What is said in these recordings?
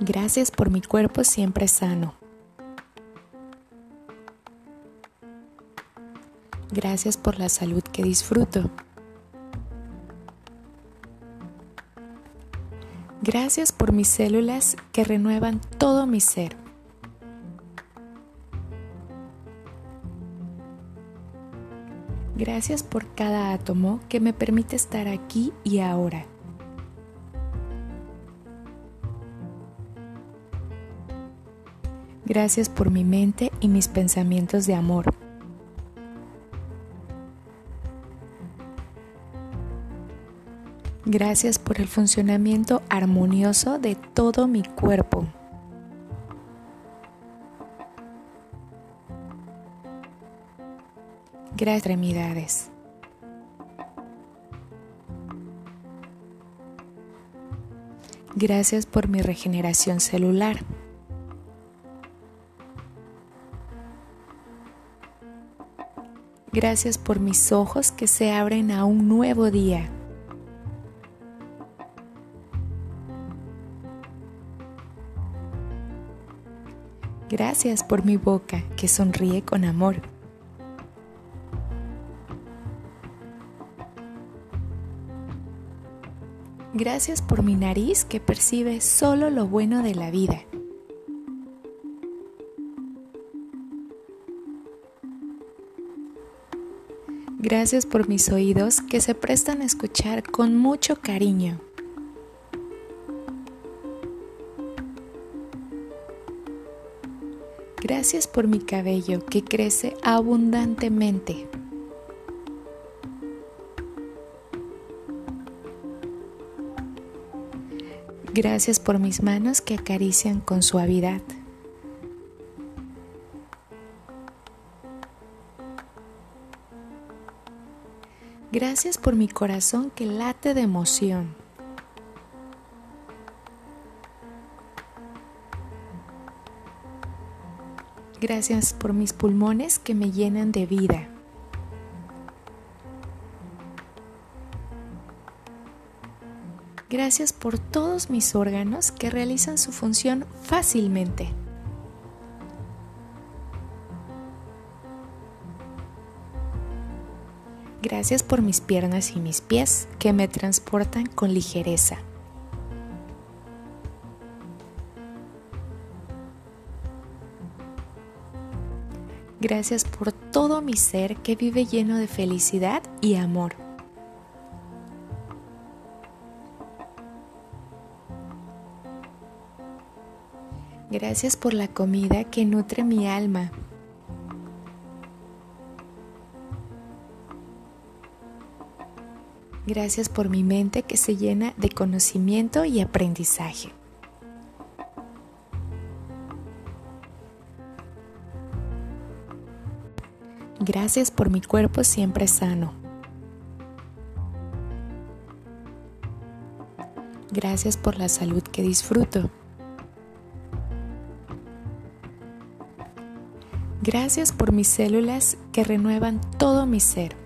Gracias por mi cuerpo siempre sano. Gracias por la salud que disfruto. Gracias por mis células que renuevan todo mi ser. Gracias por cada átomo que me permite estar aquí y ahora. Gracias por mi mente y mis pensamientos de amor. Gracias por el funcionamiento armonioso de todo mi cuerpo. Gracias, extremidades. Gracias por mi regeneración celular. Gracias por mis ojos que se abren a un nuevo día. Gracias por mi boca que sonríe con amor. Gracias por mi nariz que percibe solo lo bueno de la vida. Gracias por mis oídos que se prestan a escuchar con mucho cariño. Gracias por mi cabello que crece abundantemente. Gracias por mis manos que acarician con suavidad. Gracias por mi corazón que late de emoción. Gracias por mis pulmones que me llenan de vida. Gracias por todos mis órganos que realizan su función fácilmente. Gracias por mis piernas y mis pies que me transportan con ligereza. Gracias por todo mi ser que vive lleno de felicidad y amor. Gracias por la comida que nutre mi alma Gracias por mi mente que se llena de conocimiento y aprendizaje. Gracias por mi cuerpo siempre sano. Gracias por la salud que disfruto. Gracias por mis células que renuevan todo mi ser.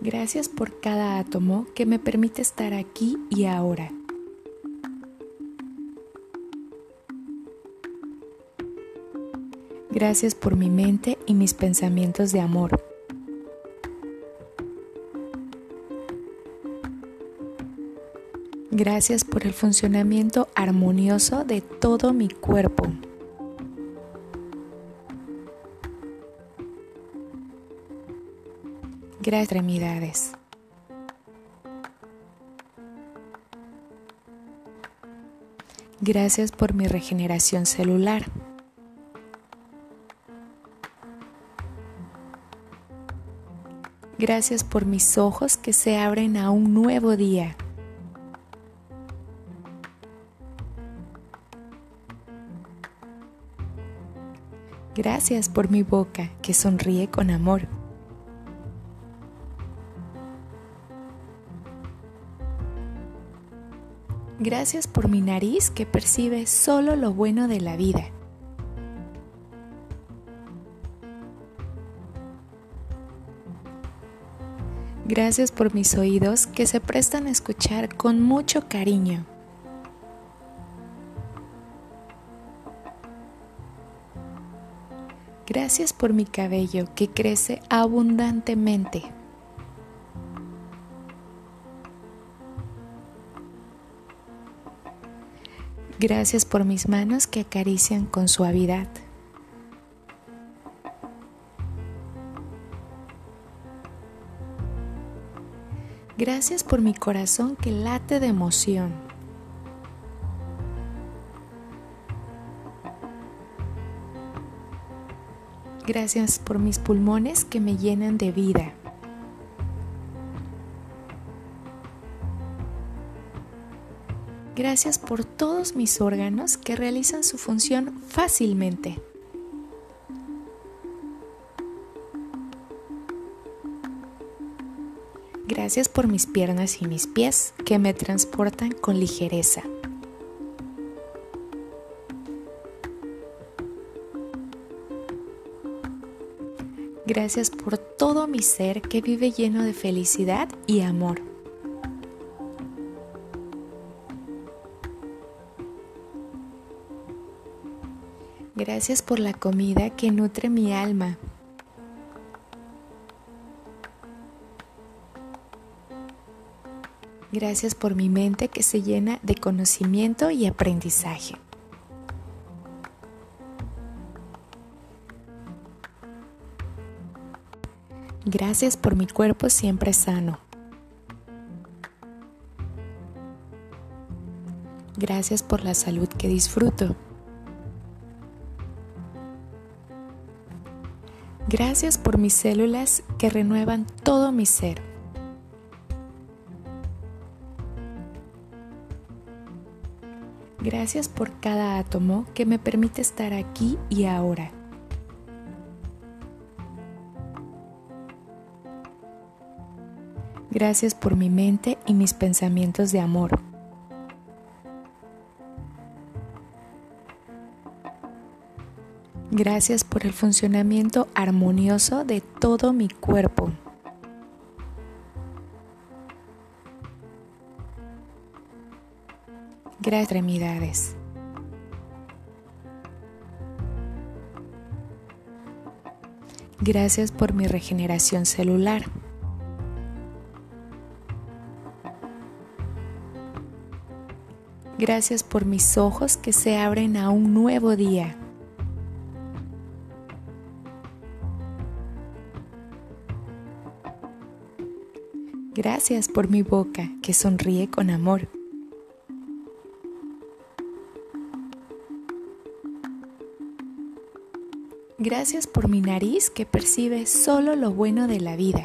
Gracias por cada átomo que me permite estar aquí y ahora. Gracias por mi mente y mis pensamientos de amor. Gracias por el funcionamiento armonioso de todo mi cuerpo. Extremidades. Gracias por mi regeneración celular. Gracias por mis ojos que se abren a un nuevo día. Gracias por mi boca que sonríe con amor. Gracias por mi nariz que percibe solo lo bueno de la vida. Gracias por mis oídos que se prestan a escuchar con mucho cariño. Gracias por mi cabello que crece abundantemente. Gracias por mis manos que acarician con suavidad. Gracias por mi corazón que late de emoción. Gracias por mis pulmones que me llenan de vida. Gracias por todos mis órganos que realizan su función fácilmente. Gracias por mis piernas y mis pies que me transportan con ligereza. Gracias por todo mi ser que vive lleno de felicidad y amor. Gracias por la comida que nutre mi alma, Gracias por mi mente que se llena de conocimiento y aprendizaje. Gracias por mi cuerpo siempre sano. Gracias por la salud que disfruto. Gracias por mis células que renuevan todo mi ser. Gracias por cada átomo que me permite estar aquí y ahora. Gracias por mi mente y mis pensamientos de amor. Gracias por el funcionamiento armonioso de todo mi cuerpo. extremidades. Gracias por mi regeneración celular. Gracias por mis ojos que se abren a un nuevo día. Gracias por mi boca que sonríe con amor. Gracias por mi nariz que percibe solo lo bueno de la vida.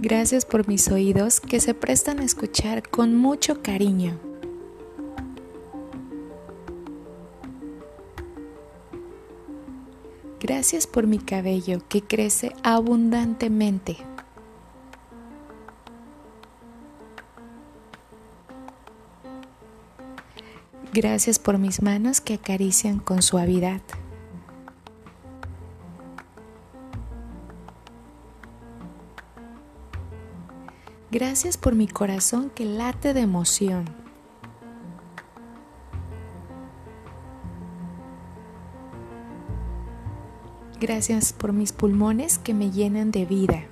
Gracias por mis oídos que se prestan a escuchar con mucho cariño. Gracias por mi cabello que crece abundantemente. Gracias por mis manos que acarician con suavidad. Gracias por mi corazón que late de emoción. Gracias por mis pulmones que me llenan de vida.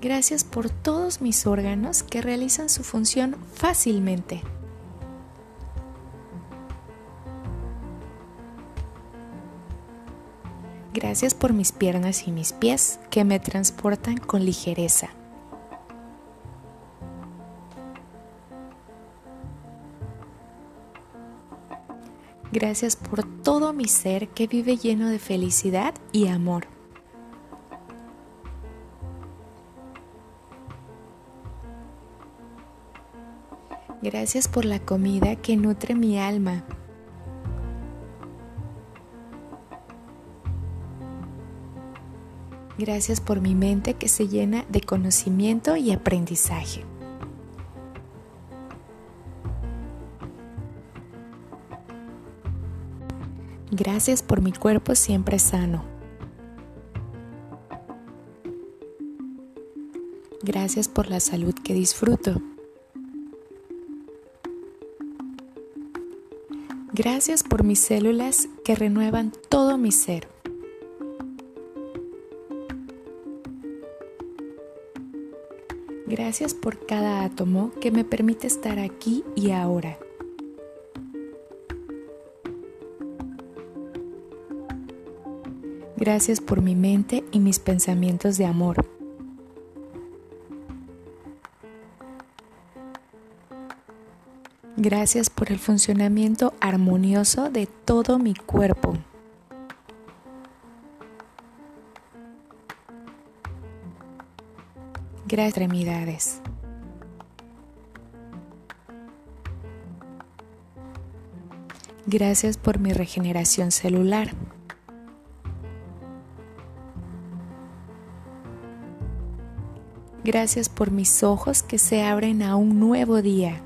Gracias por todos mis órganos que realizan su función fácilmente. Gracias por mis piernas y mis pies que me transportan con ligereza. Gracias por todo mi ser que vive lleno de felicidad y amor. Gracias por la comida que nutre mi alma. Gracias por mi mente que se llena de conocimiento y aprendizaje. Gracias por mi cuerpo siempre sano. Gracias por la salud que disfruto. Gracias por mis células que renuevan todo mi ser. Gracias por cada átomo que me permite estar aquí y ahora. Gracias por mi mente y mis pensamientos de amor. Gracias por el funcionamiento armonioso de todo mi cuerpo. Gracias, extremidades. Gracias por mi regeneración celular. Gracias por mis ojos que se abren a un nuevo día.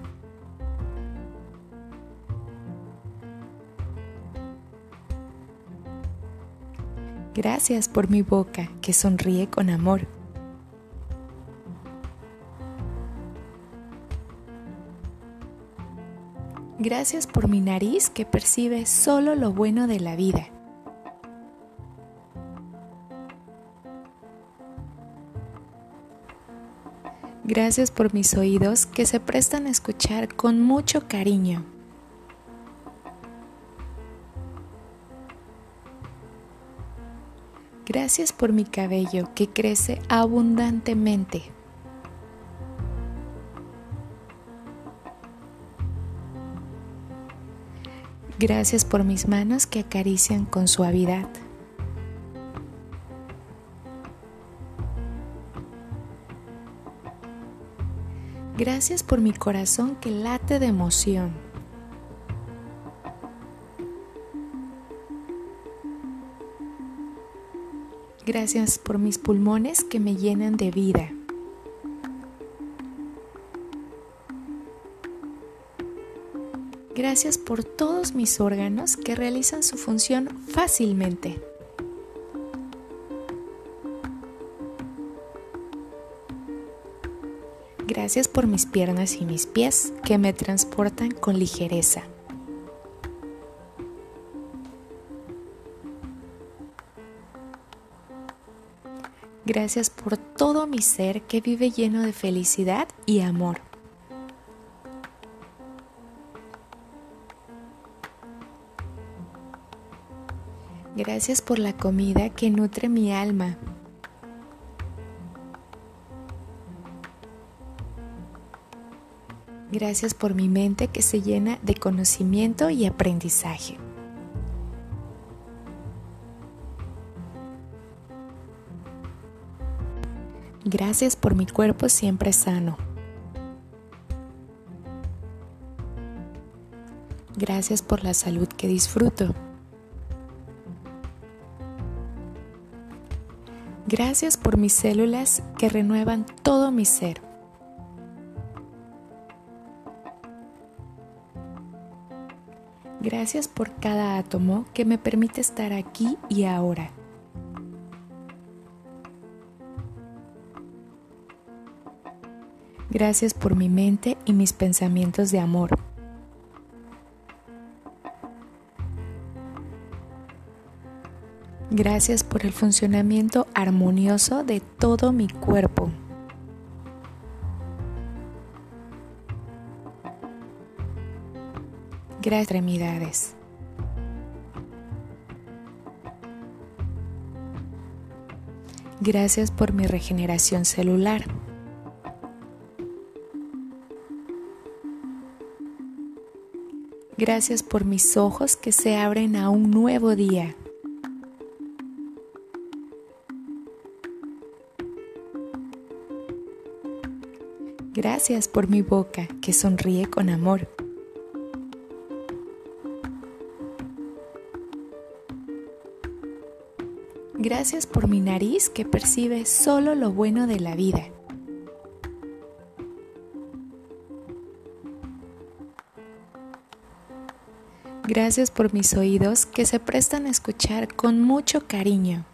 Gracias por mi boca que sonríe con amor. Gracias por mi nariz que percibe solo lo bueno de la vida. Gracias por mis oídos que se prestan a escuchar con mucho cariño. Gracias por mi cabello que crece abundantemente. Gracias por mis manos que acarician con suavidad. Gracias por mi corazón que late de emoción. Gracias por mis pulmones que me llenan de vida. Gracias por todos mis órganos que realizan su función fácilmente. Gracias por mis piernas y mis pies que me transportan con ligereza. Gracias por todo mi ser que vive lleno de felicidad y amor. Gracias por la comida que nutre mi alma. Gracias por mi mente que se llena de conocimiento y aprendizaje. Gracias por mi cuerpo siempre sano. Gracias por la salud que disfruto. Gracias por mis células que renuevan todo mi ser. Gracias por cada átomo que me permite estar aquí y ahora. Gracias por mi mente y mis pensamientos de amor. Gracias por el funcionamiento armonioso de todo mi cuerpo. Extremidades. Gracias por mi regeneración celular. Gracias por mis ojos que se abren a un nuevo día. Gracias por mi boca que sonríe con amor. Gracias por mi nariz que percibe solo lo bueno de la vida. Gracias por mis oídos que se prestan a escuchar con mucho cariño.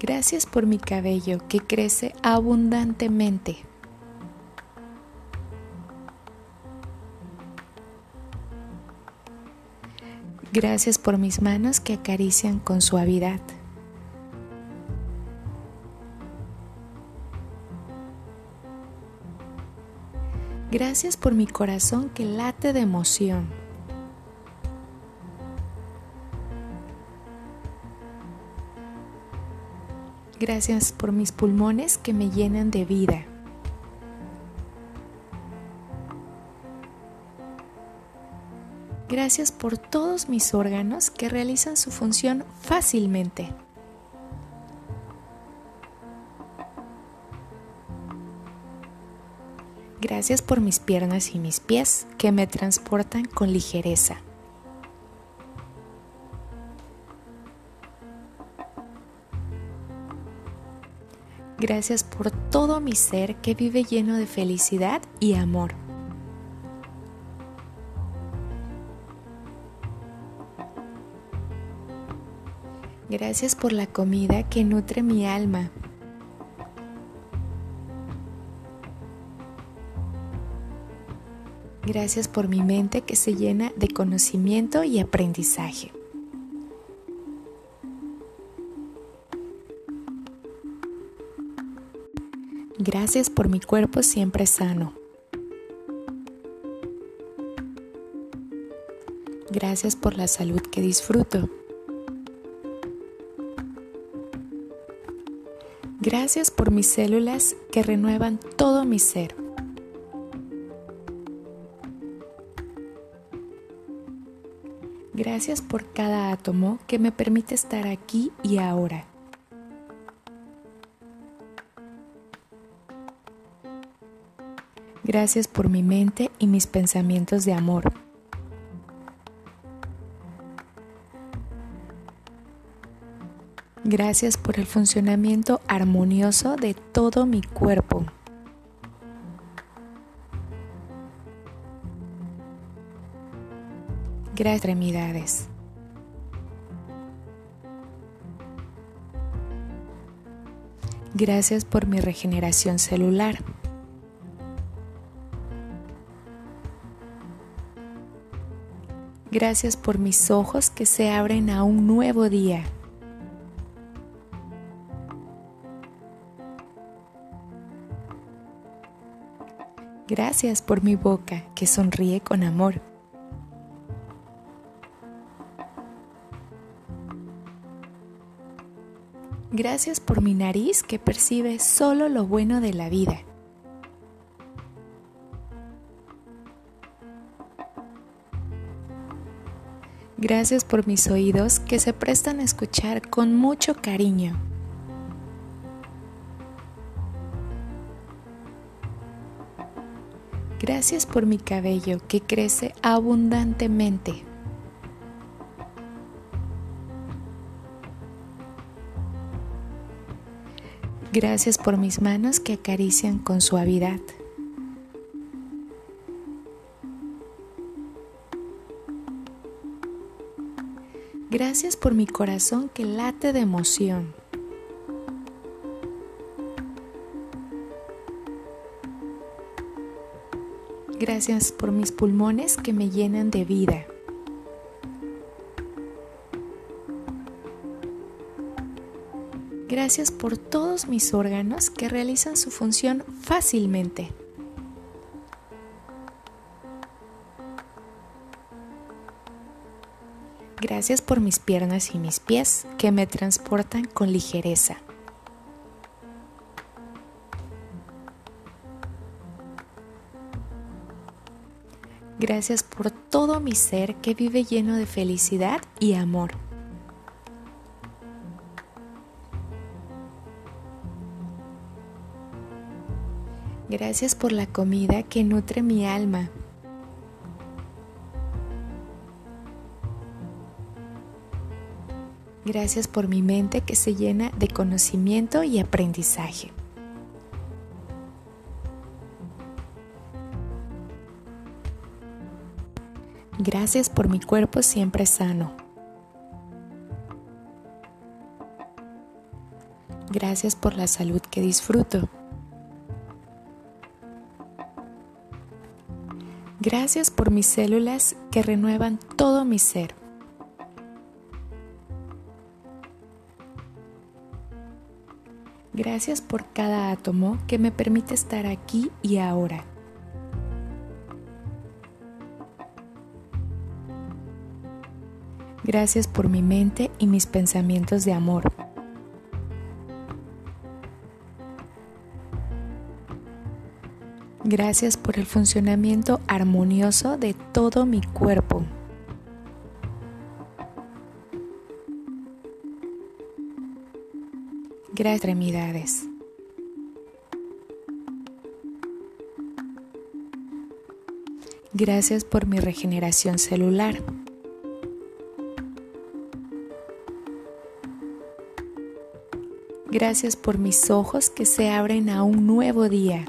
Gracias por mi cabello que crece abundantemente. Gracias por mis manos que acarician con suavidad. Gracias por mi corazón que late de emoción. Gracias por mis pulmones que me llenan de vida. Gracias por todos mis órganos que realizan su función fácilmente. Gracias por mis piernas y mis pies que me transportan con ligereza. Gracias por todo mi ser que vive lleno de felicidad y amor. Gracias por la comida que nutre mi alma. Gracias por mi mente que se llena de conocimiento y aprendizaje. Gracias por mi cuerpo siempre sano. Gracias por la salud que disfruto. Gracias por mis células que renuevan todo mi ser. Gracias por cada átomo que me permite estar aquí y ahora. Gracias por mi mente y mis pensamientos de amor. Gracias por el funcionamiento armonioso de todo mi cuerpo. Gracias, extremidades. Gracias por mi regeneración celular. Gracias por mis ojos que se abren a un nuevo día. Gracias por mi boca que sonríe con amor. Gracias por mi nariz que percibe solo lo bueno de la vida. Gracias por mis oídos que se prestan a escuchar con mucho cariño. Gracias por mi cabello que crece abundantemente. Gracias por mis manos que acarician con suavidad. Gracias por mi corazón que late de emoción. Gracias por mis pulmones que me llenan de vida. Gracias por todos mis órganos que realizan su función fácilmente. Gracias por mis piernas y mis pies que me transportan con ligereza. Gracias por todo mi ser que vive lleno de felicidad y amor. Gracias por la comida que nutre mi alma. Gracias por mi mente que se llena de conocimiento y aprendizaje. Gracias por mi cuerpo siempre sano. Gracias por la salud que disfruto. Gracias por mis células que renuevan todo mi ser. Gracias por cada átomo que me permite estar aquí y ahora. Gracias por mi mente y mis pensamientos de amor. Gracias por el funcionamiento armonioso de todo mi cuerpo. Gracias, extremidades. Gracias por mi regeneración celular. Gracias por mis ojos que se abren a un nuevo día.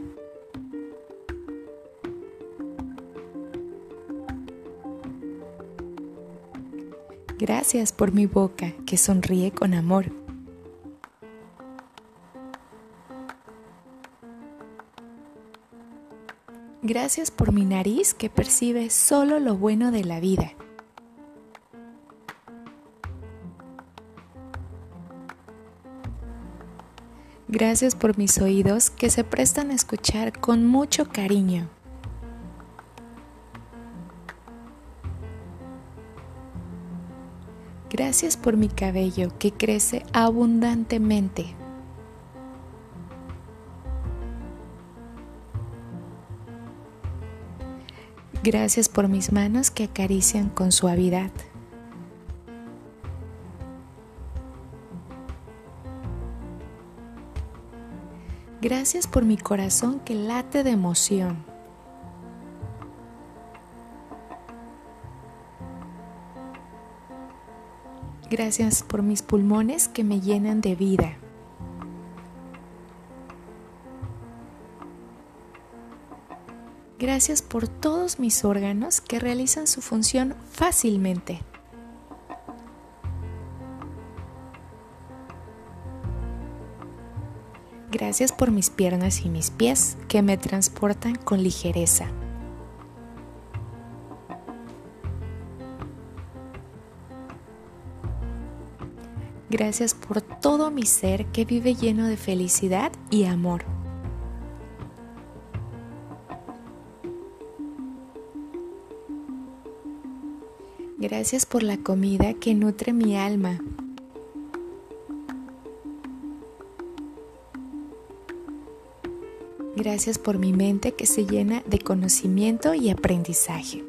Gracias por mi boca que sonríe con amor. Gracias por mi nariz que percibe solo lo bueno de la vida. Gracias por mis oídos que se prestan a escuchar con mucho cariño. Gracias por mi cabello que crece abundantemente. Gracias por mis manos que acarician con suavidad. Gracias por mi corazón que late de emoción. Gracias por mis pulmones que me llenan de vida. Gracias por todos mis órganos que realizan su función fácilmente. Gracias por mis piernas y mis pies que me transportan con ligereza. Gracias por todo mi ser que vive lleno de felicidad y amor. Gracias por la comida que nutre mi alma. Gracias por mi mente que se llena de conocimiento y aprendizaje.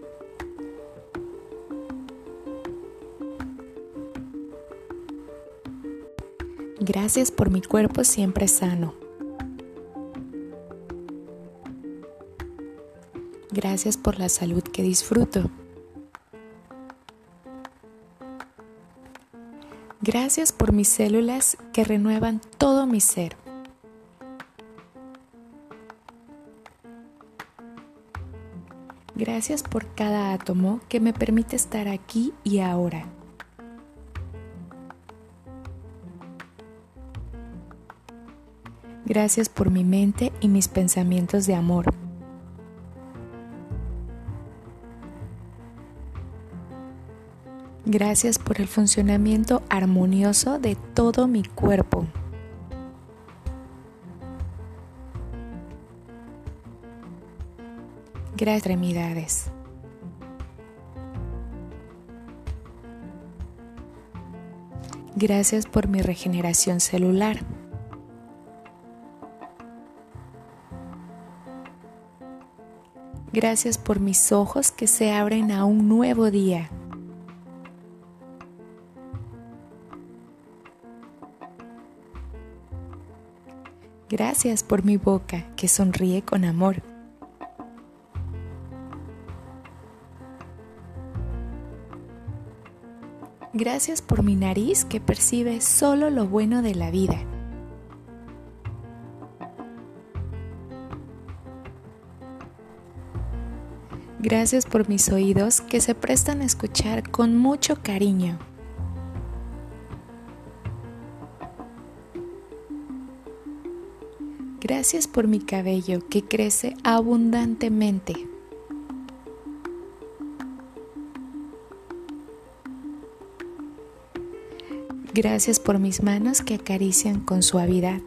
Gracias por mi cuerpo siempre sano. Gracias por la salud que disfruto. Gracias por mis células que renuevan todo mi ser. Gracias por cada átomo que me permite estar aquí y ahora. Gracias por mi mente y mis pensamientos de amor. Gracias por el funcionamiento armonioso de todo mi cuerpo. Gracias, extremidades. Gracias por mi regeneración celular. Gracias por mis ojos que se abren a un nuevo día. Gracias por mi boca que sonríe con amor. Gracias por mi nariz que percibe solo lo bueno de la vida. Gracias por mis oídos que se prestan a escuchar con mucho cariño. Gracias por mi cabello que crece abundantemente. Gracias por mis manos que acarician con suavidad.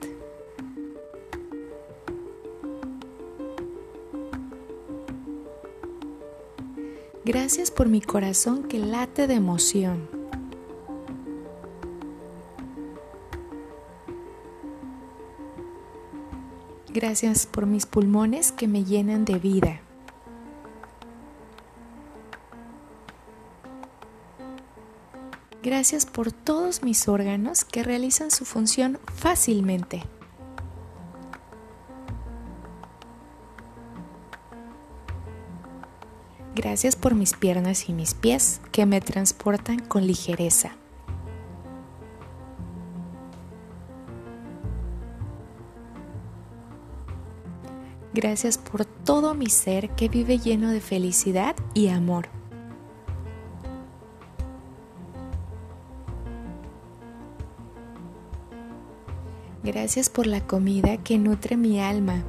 Gracias por mi corazón que late de emoción. Gracias por mis pulmones que me llenan de vida. Gracias por todos mis órganos que realizan su función fácilmente. Gracias por mis piernas y mis pies que me transportan con ligereza. Gracias por todo mi ser que vive lleno de felicidad y amor. Gracias por la comida que nutre mi alma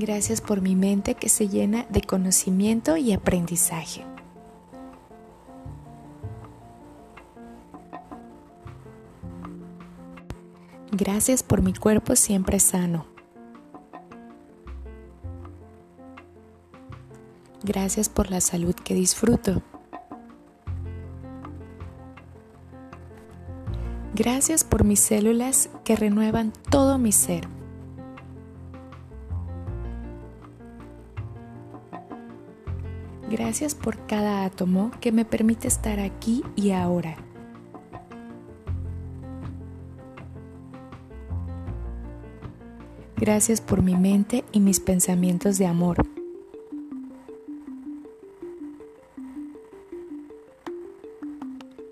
Gracias por mi mente que se llena de conocimiento y aprendizaje. Gracias por mi cuerpo siempre sano. Gracias por la salud que disfruto. Gracias por mis células que renuevan todo mi ser. Gracias por cada átomo que me permite estar aquí y ahora. Gracias por mi mente y mis pensamientos de amor.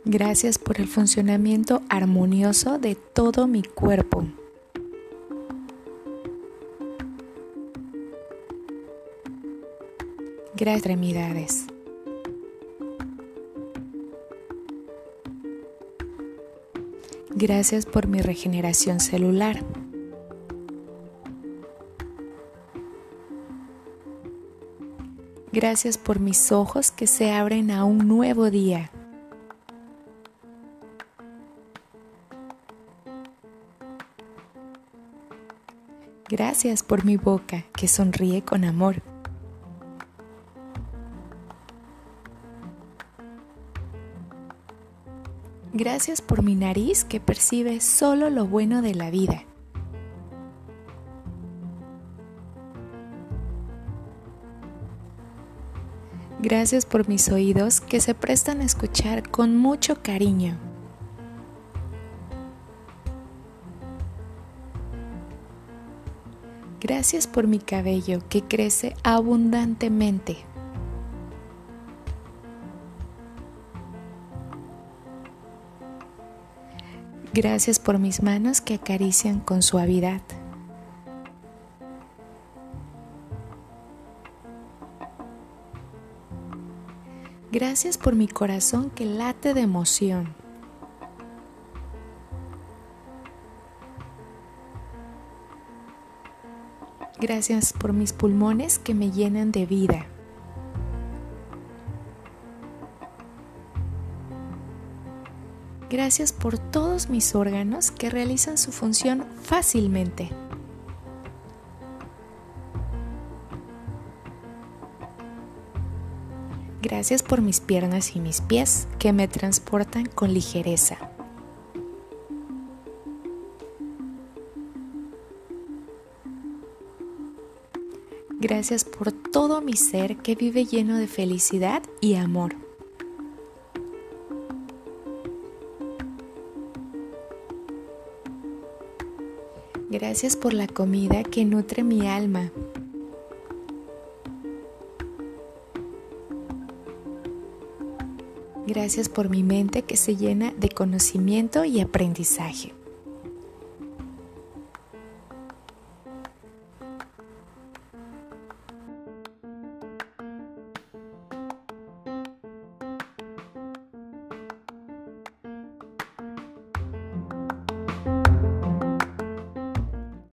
Gracias por el funcionamiento armonioso de todo mi cuerpo. extremidades. Gracias por mi regeneración celular. Gracias por mis ojos que se abren a un nuevo día. Gracias por mi boca que sonríe con amor. Gracias por mi nariz que percibe solo lo bueno de la vida. Gracias por mis oídos que se prestan a escuchar con mucho cariño. Gracias por mi cabello que crece abundantemente. Gracias por mis manos que acarician con suavidad. Gracias por mi corazón que late de emoción. Gracias por mis pulmones que me llenan de vida. Gracias por todos mis órganos que realizan su función fácilmente. Gracias por mis piernas y mis pies que me transportan con ligereza. Gracias por todo mi ser que vive lleno de felicidad y amor. Gracias por la comida que nutre mi alma. Gracias por mi mente que se llena de conocimiento y aprendizaje.